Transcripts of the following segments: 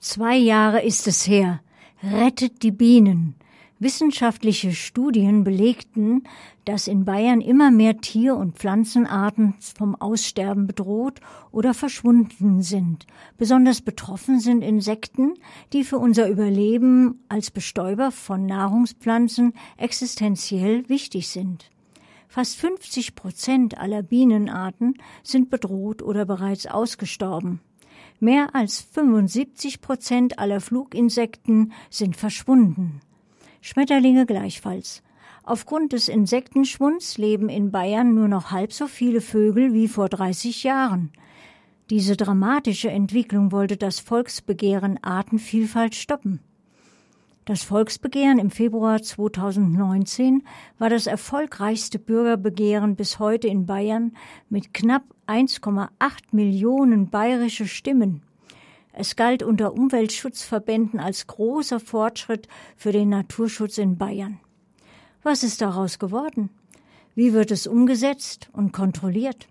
Zwei Jahre ist es her. Rettet die Bienen. Wissenschaftliche Studien belegten, dass in Bayern immer mehr Tier- und Pflanzenarten vom Aussterben bedroht oder verschwunden sind. Besonders betroffen sind Insekten, die für unser Überleben als Bestäuber von Nahrungspflanzen existenziell wichtig sind. Fast 50 Prozent aller Bienenarten sind bedroht oder bereits ausgestorben. Mehr als 75 Prozent aller Fluginsekten sind verschwunden. Schmetterlinge gleichfalls. Aufgrund des Insektenschwunds leben in Bayern nur noch halb so viele Vögel wie vor 30 Jahren. Diese dramatische Entwicklung wollte das Volksbegehren Artenvielfalt stoppen. Das Volksbegehren im Februar 2019 war das erfolgreichste Bürgerbegehren bis heute in Bayern mit knapp 1,8 Millionen bayerische Stimmen. Es galt unter Umweltschutzverbänden als großer Fortschritt für den Naturschutz in Bayern. Was ist daraus geworden? Wie wird es umgesetzt und kontrolliert?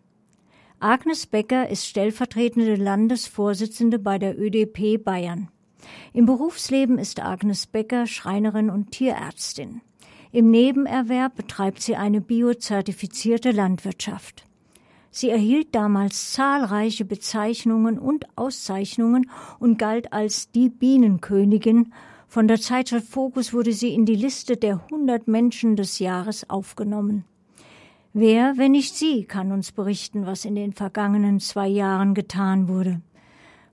Agnes Becker ist stellvertretende Landesvorsitzende bei der ÖDP Bayern. Im Berufsleben ist Agnes Becker Schreinerin und Tierärztin. Im Nebenerwerb betreibt sie eine biozertifizierte Landwirtschaft. Sie erhielt damals zahlreiche Bezeichnungen und Auszeichnungen und galt als die Bienenkönigin. Von der Zeitschrift Focus wurde sie in die Liste der 100 Menschen des Jahres aufgenommen. Wer, wenn nicht sie, kann uns berichten, was in den vergangenen zwei Jahren getan wurde?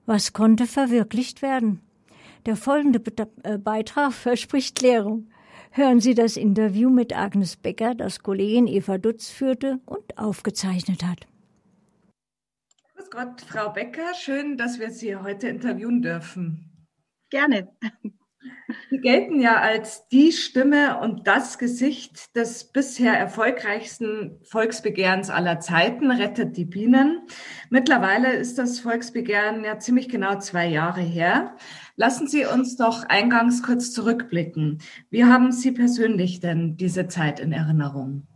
Was konnte verwirklicht werden? Der folgende äh, Beitrag verspricht Klärung. Hören Sie das Interview mit Agnes Becker, das Kollegin Eva Dutz führte und aufgezeichnet hat. Grüß Gott, Frau Becker, schön, dass wir Sie heute interviewen dürfen. Gerne. Sie gelten ja als die Stimme und das Gesicht des bisher erfolgreichsten Volksbegehrens aller Zeiten, Rettet die Bienen. Mittlerweile ist das Volksbegehren ja ziemlich genau zwei Jahre her. Lassen Sie uns doch eingangs kurz zurückblicken. Wie haben Sie persönlich denn diese Zeit in Erinnerung?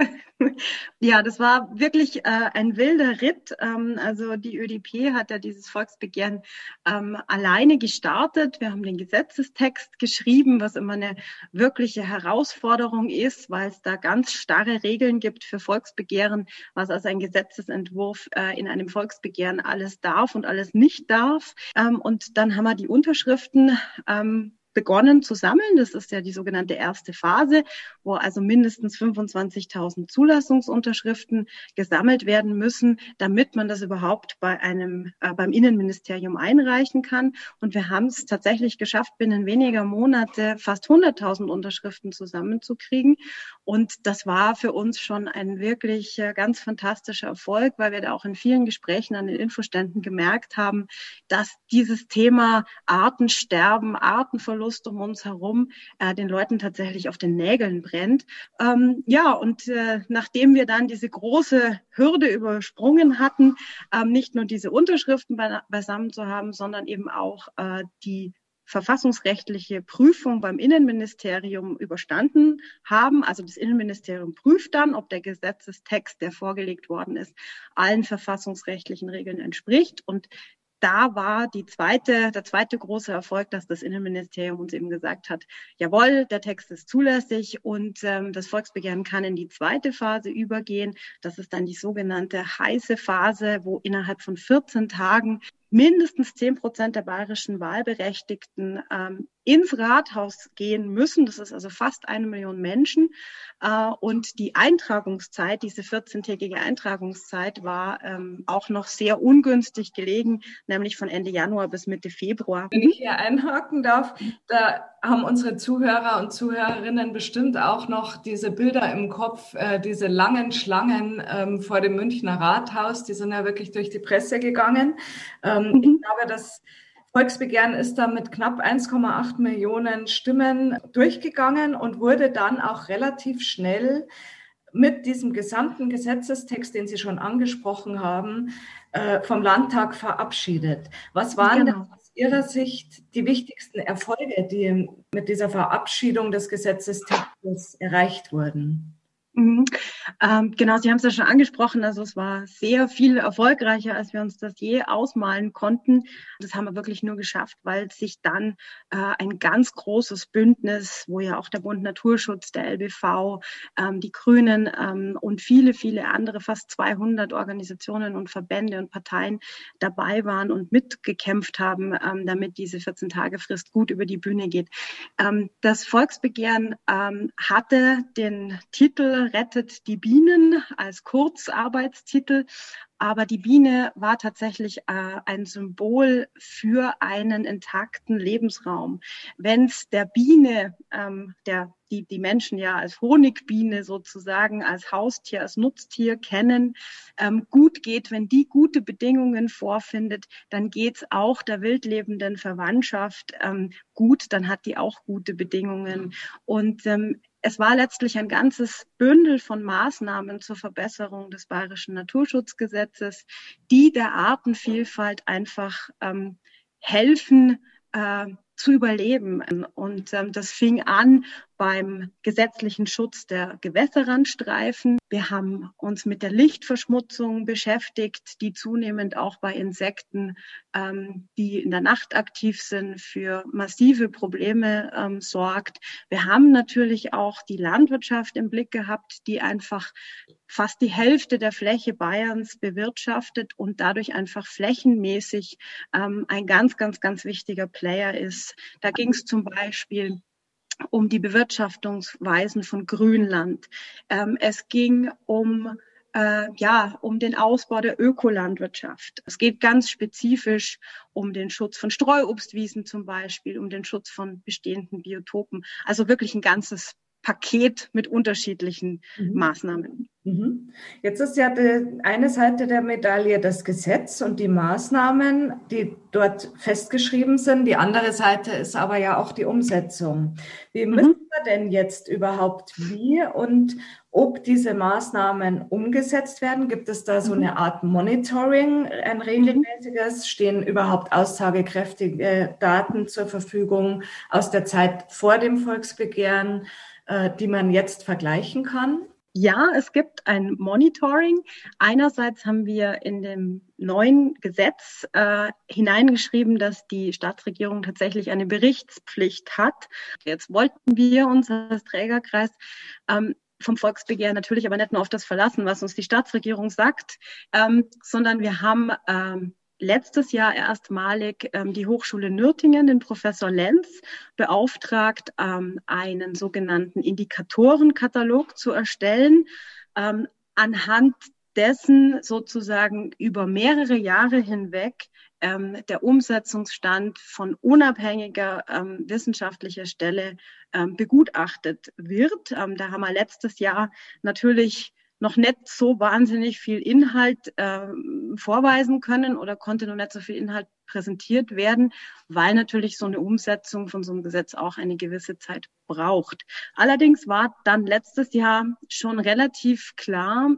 Ja, das war wirklich äh, ein wilder Ritt. Ähm, also die ÖDP hat ja dieses Volksbegehren ähm, alleine gestartet. Wir haben den Gesetzestext geschrieben, was immer eine wirkliche Herausforderung ist, weil es da ganz starre Regeln gibt für Volksbegehren, was also ein Gesetzesentwurf äh, in einem Volksbegehren alles darf und alles nicht darf. Ähm, und dann haben wir die Unterschriften ähm, begonnen zu sammeln. Das ist ja die sogenannte erste Phase, wo also mindestens 25.000 Zulassungsunterschriften gesammelt werden müssen, damit man das überhaupt bei einem äh, beim Innenministerium einreichen kann. Und wir haben es tatsächlich geschafft, binnen weniger Monate fast 100.000 Unterschriften zusammenzukriegen. Und das war für uns schon ein wirklich äh, ganz fantastischer Erfolg, weil wir da auch in vielen Gesprächen an den Infoständen gemerkt haben, dass dieses Thema Artensterben, Artenverlust Verlust um uns herum äh, den Leuten tatsächlich auf den Nägeln brennt. Ähm, ja, und äh, nachdem wir dann diese große Hürde übersprungen hatten, ähm, nicht nur diese Unterschriften beisammen zu haben, sondern eben auch äh, die verfassungsrechtliche Prüfung beim Innenministerium überstanden haben. Also das Innenministerium prüft dann, ob der Gesetzestext, der vorgelegt worden ist, allen verfassungsrechtlichen Regeln entspricht. Und da war die zweite, der zweite große Erfolg, dass das Innenministerium uns eben gesagt hat, jawohl, der Text ist zulässig und ähm, das Volksbegehren kann in die zweite Phase übergehen. Das ist dann die sogenannte heiße Phase, wo innerhalb von 14 Tagen mindestens 10 Prozent der bayerischen Wahlberechtigten ähm, ins Rathaus gehen müssen. Das ist also fast eine Million Menschen. Äh, und die Eintragungszeit, diese 14-tägige Eintragungszeit war ähm, auch noch sehr ungünstig gelegen, nämlich von Ende Januar bis Mitte Februar. Wenn ich hier einhaken darf, da haben unsere Zuhörer und Zuhörerinnen bestimmt auch noch diese Bilder im Kopf, äh, diese langen Schlangen ähm, vor dem Münchner Rathaus, die sind ja wirklich durch die Presse gegangen. Ähm, mhm. Ich glaube, dass Volksbegehren ist da mit knapp 1,8 Millionen Stimmen durchgegangen und wurde dann auch relativ schnell mit diesem gesamten Gesetzestext, den Sie schon angesprochen haben, äh, vom Landtag verabschiedet. Was waren genau. denn Ihrer Sicht die wichtigsten Erfolge, die mit dieser Verabschiedung des Gesetzestextes erreicht wurden? Mhm. Ähm, genau, Sie haben es ja schon angesprochen. Also es war sehr viel erfolgreicher, als wir uns das je ausmalen konnten. Das haben wir wirklich nur geschafft, weil sich dann äh, ein ganz großes Bündnis, wo ja auch der Bund Naturschutz, der LBV, ähm, die Grünen ähm, und viele, viele andere, fast 200 Organisationen und Verbände und Parteien dabei waren und mitgekämpft haben, ähm, damit diese 14-Tage-Frist gut über die Bühne geht. Ähm, das Volksbegehren ähm, hatte den Titel rettet die Bienen als Kurzarbeitstitel. Aber die Biene war tatsächlich äh, ein Symbol für einen intakten Lebensraum. Wenn es der Biene, ähm, der, die, die Menschen ja als Honigbiene sozusagen, als Haustier, als Nutztier kennen, ähm, gut geht, wenn die gute Bedingungen vorfindet, dann geht's auch der wildlebenden Verwandtschaft ähm, gut, dann hat die auch gute Bedingungen. Und ähm, es war letztlich ein ganzes Bündel von Maßnahmen zur Verbesserung des bayerischen Naturschutzgesetzes, die der Artenvielfalt einfach ähm, helfen, äh, zu überleben. Und ähm, das fing an beim gesetzlichen Schutz der Gewässerrandstreifen. Wir haben uns mit der Lichtverschmutzung beschäftigt, die zunehmend auch bei Insekten, ähm, die in der Nacht aktiv sind, für massive Probleme ähm, sorgt. Wir haben natürlich auch die Landwirtschaft im Blick gehabt, die einfach fast die Hälfte der Fläche Bayerns bewirtschaftet und dadurch einfach flächenmäßig ähm, ein ganz, ganz, ganz wichtiger Player ist. Da ging es zum Beispiel um die Bewirtschaftungsweisen von Grünland. Ähm, es ging um äh, ja, um den Ausbau der Ökolandwirtschaft. Es geht ganz spezifisch um den Schutz von Streuobstwiesen zum Beispiel, um den Schutz von bestehenden Biotopen. Also wirklich ein ganzes Paket mit unterschiedlichen mhm. Maßnahmen. Mhm. Jetzt ist ja die eine Seite der Medaille das Gesetz und die Maßnahmen, die dort festgeschrieben sind. Die andere Seite ist aber ja auch die Umsetzung. Wie mhm. müssen wir denn jetzt überhaupt wie und ob diese Maßnahmen umgesetzt werden? Gibt es da so mhm. eine Art Monitoring, ein regelmäßiges? Stehen überhaupt aussagekräftige Daten zur Verfügung aus der Zeit vor dem Volksbegehren? Äh, die man jetzt vergleichen kann? Ja, es gibt ein Monitoring. Einerseits haben wir in dem neuen Gesetz äh, hineingeschrieben, dass die Staatsregierung tatsächlich eine Berichtspflicht hat. Jetzt wollten wir uns als Trägerkreis ähm, vom Volksbegehren natürlich aber nicht nur auf das verlassen, was uns die Staatsregierung sagt, ähm, sondern wir haben ähm, letztes Jahr erstmalig ähm, die Hochschule Nürtingen, den Professor Lenz, beauftragt, ähm, einen sogenannten Indikatorenkatalog zu erstellen, ähm, anhand dessen sozusagen über mehrere Jahre hinweg ähm, der Umsetzungsstand von unabhängiger ähm, wissenschaftlicher Stelle ähm, begutachtet wird. Da haben wir letztes Jahr natürlich noch nicht so wahnsinnig viel Inhalt äh, vorweisen können oder konnte noch nicht so viel Inhalt präsentiert werden, weil natürlich so eine Umsetzung von so einem Gesetz auch eine gewisse Zeit braucht. Allerdings war dann letztes Jahr schon relativ klar,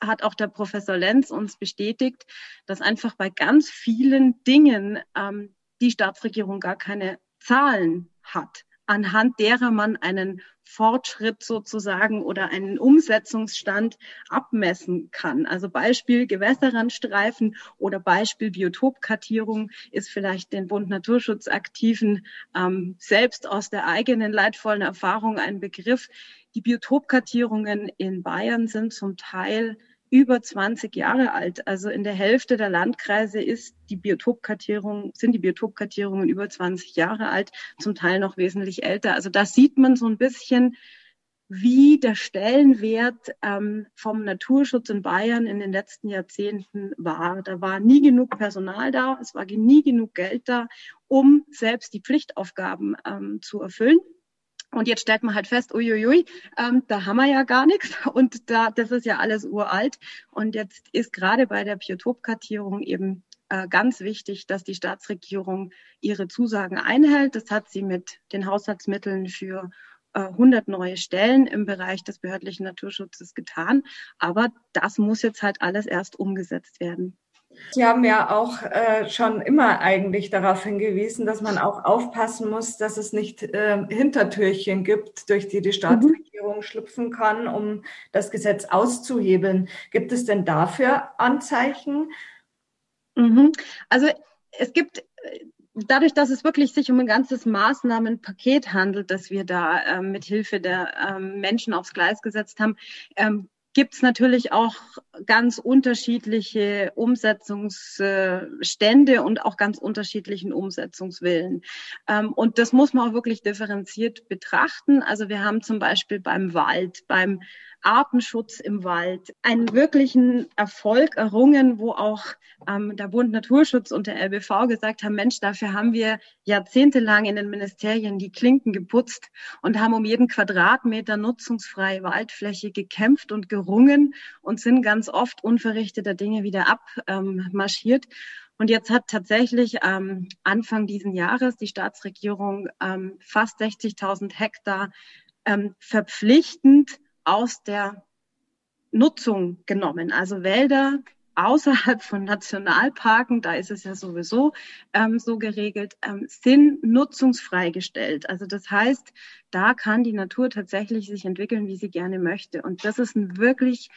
hat auch der Professor Lenz uns bestätigt, dass einfach bei ganz vielen Dingen ähm, die Staatsregierung gar keine Zahlen hat anhand derer man einen Fortschritt sozusagen oder einen Umsetzungsstand abmessen kann. Also Beispiel Gewässerrandstreifen oder Beispiel Biotopkartierung ist vielleicht den Bund Naturschutzaktiven ähm, selbst aus der eigenen leidvollen Erfahrung ein Begriff. Die Biotopkartierungen in Bayern sind zum Teil über 20 Jahre alt. Also in der Hälfte der Landkreise ist die Biotopkartierung, sind die Biotopkartierungen über 20 Jahre alt, zum Teil noch wesentlich älter. Also da sieht man so ein bisschen, wie der Stellenwert ähm, vom Naturschutz in Bayern in den letzten Jahrzehnten war. Da war nie genug Personal da, es war nie genug Geld da, um selbst die Pflichtaufgaben ähm, zu erfüllen. Und jetzt stellt man halt fest, uiuiui, ähm, da haben wir ja gar nichts und da, das ist ja alles uralt. Und jetzt ist gerade bei der Biotopkartierung eben äh, ganz wichtig, dass die Staatsregierung ihre Zusagen einhält. Das hat sie mit den Haushaltsmitteln für 100 äh, neue Stellen im Bereich des behördlichen Naturschutzes getan. Aber das muss jetzt halt alles erst umgesetzt werden. Sie haben ja auch äh, schon immer eigentlich darauf hingewiesen, dass man auch aufpassen muss, dass es nicht äh, Hintertürchen gibt, durch die die Staatsregierung Bevölkerung schlüpfen kann, um das Gesetz auszuhebeln. Gibt es denn dafür Anzeichen? Mhm. Also es gibt dadurch, dass es wirklich sich um ein ganzes Maßnahmenpaket handelt, das wir da ähm, mit Hilfe der ähm, Menschen aufs Gleis gesetzt haben, ähm, gibt es natürlich auch ganz unterschiedliche Umsetzungsstände und auch ganz unterschiedlichen Umsetzungswillen. Ähm, und das muss man auch wirklich differenziert betrachten. Also wir haben zum Beispiel beim Wald, beim Artenschutz im Wald einen wirklichen Erfolg errungen, wo auch ähm, der Bund Naturschutz und der LBV gesagt haben, Mensch, dafür haben wir jahrzehntelang in den Ministerien die Klinken geputzt und haben um jeden Quadratmeter nutzungsfreie Waldfläche gekämpft und gerungen und sind ganz oft unverrichteter Dinge wieder abmarschiert. Und jetzt hat tatsächlich ähm, Anfang diesen Jahres die Staatsregierung ähm, fast 60.000 Hektar ähm, verpflichtend aus der Nutzung genommen. Also Wälder außerhalb von Nationalparken, da ist es ja sowieso ähm, so geregelt, ähm, sind nutzungsfrei gestellt. Also das heißt, da kann die Natur tatsächlich sich entwickeln, wie sie gerne möchte. Und das ist ein wirklich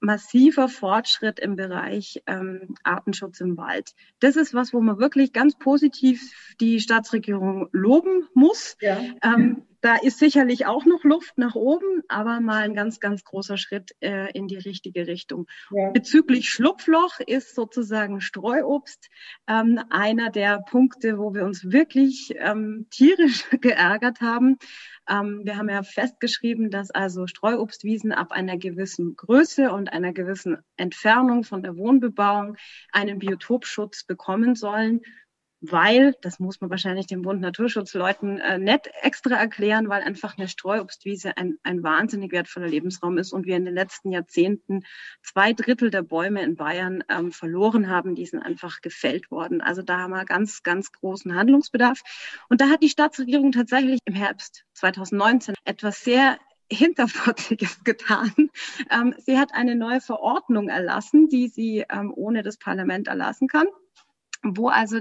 massiver Fortschritt im Bereich ähm, Artenschutz im Wald. Das ist was, wo man wirklich ganz positiv die Staatsregierung loben muss. Ja. Ähm, da ist sicherlich auch noch Luft nach oben, aber mal ein ganz, ganz großer Schritt äh, in die richtige Richtung. Ja. Bezüglich Schlupfloch ist sozusagen Streuobst ähm, einer der Punkte, wo wir uns wirklich ähm, tierisch geärgert haben. Ähm, wir haben ja festgeschrieben, dass also Streuobstwiesen ab einer gewissen Größe und einer gewissen Entfernung von der Wohnbebauung einen Biotopschutz bekommen sollen weil, das muss man wahrscheinlich den Bund Naturschutzleuten äh, nicht extra erklären, weil einfach eine Streuobstwiese ein, ein wahnsinnig wertvoller Lebensraum ist und wir in den letzten Jahrzehnten zwei Drittel der Bäume in Bayern ähm, verloren haben, die sind einfach gefällt worden. Also da haben wir ganz, ganz großen Handlungsbedarf. Und da hat die Staatsregierung tatsächlich im Herbst 2019 etwas sehr Hinterfotziges getan. Ähm, sie hat eine neue Verordnung erlassen, die sie ähm, ohne das Parlament erlassen kann, wo also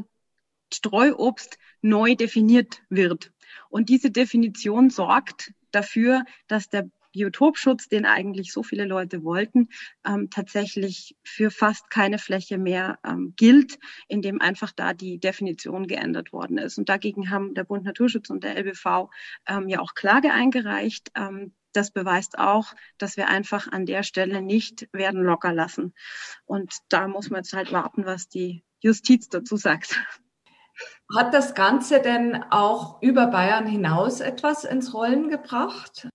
Streuobst neu definiert wird. Und diese Definition sorgt dafür, dass der Biotopschutz, den eigentlich so viele Leute wollten, ähm, tatsächlich für fast keine Fläche mehr ähm, gilt, indem einfach da die Definition geändert worden ist. Und dagegen haben der Bund Naturschutz und der LBV ähm, ja auch Klage eingereicht. Ähm, das beweist auch, dass wir einfach an der Stelle nicht werden locker lassen. Und da muss man jetzt halt warten, was die Justiz dazu sagt. Hat das Ganze denn auch über Bayern hinaus etwas ins Rollen gebracht?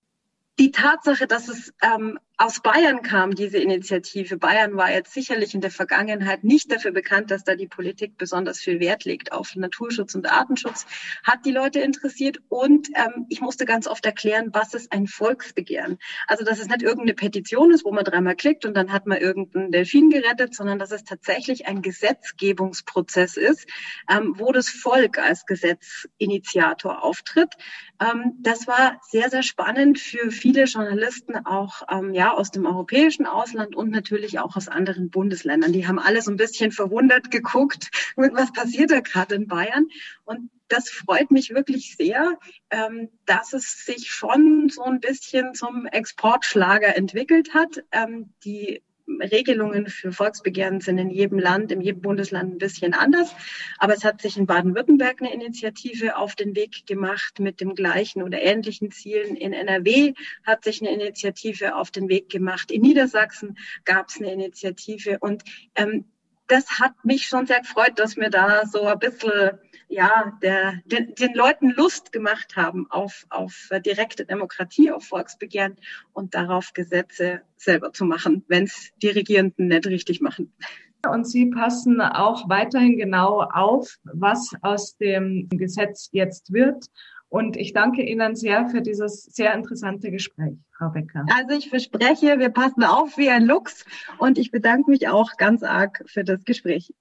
Die Tatsache, dass es ähm, aus Bayern kam diese Initiative. Bayern war jetzt sicherlich in der Vergangenheit nicht dafür bekannt, dass da die Politik besonders viel Wert legt auf Naturschutz und Artenschutz, hat die Leute interessiert und ähm, ich musste ganz oft erklären, was ist ein Volksbegehren. Also dass es nicht irgendeine Petition ist, wo man dreimal klickt und dann hat man irgendeinen Delfin gerettet, sondern dass es tatsächlich ein Gesetzgebungsprozess ist, ähm, wo das Volk als Gesetzinitiator auftritt. Ähm, das war sehr, sehr spannend für viele Journalisten auch, ähm, ja, aus dem europäischen Ausland und natürlich auch aus anderen Bundesländern. Die haben alle so ein bisschen verwundert geguckt, was passiert da gerade in Bayern. Und das freut mich wirklich sehr, ähm, dass es sich schon so ein bisschen zum Exportschlager entwickelt hat. Ähm, die Regelungen für Volksbegehren sind in jedem Land, in jedem Bundesland ein bisschen anders. Aber es hat sich in Baden-Württemberg eine Initiative auf den Weg gemacht mit dem gleichen oder ähnlichen Zielen. In NRW hat sich eine Initiative auf den Weg gemacht. In Niedersachsen gab es eine Initiative. Und ähm, das hat mich schon sehr gefreut, dass wir da so ein bisschen ja, der, den, den Leuten Lust gemacht haben auf, auf direkte Demokratie, auf Volksbegehren und darauf Gesetze selber zu machen, wenn es die Regierenden nicht richtig machen. Und Sie passen auch weiterhin genau auf, was aus dem Gesetz jetzt wird. Und ich danke Ihnen sehr für dieses sehr interessante Gespräch, Frau Becker. Also ich verspreche, wir passen auf wie ein Luchs und ich bedanke mich auch ganz arg für das Gespräch.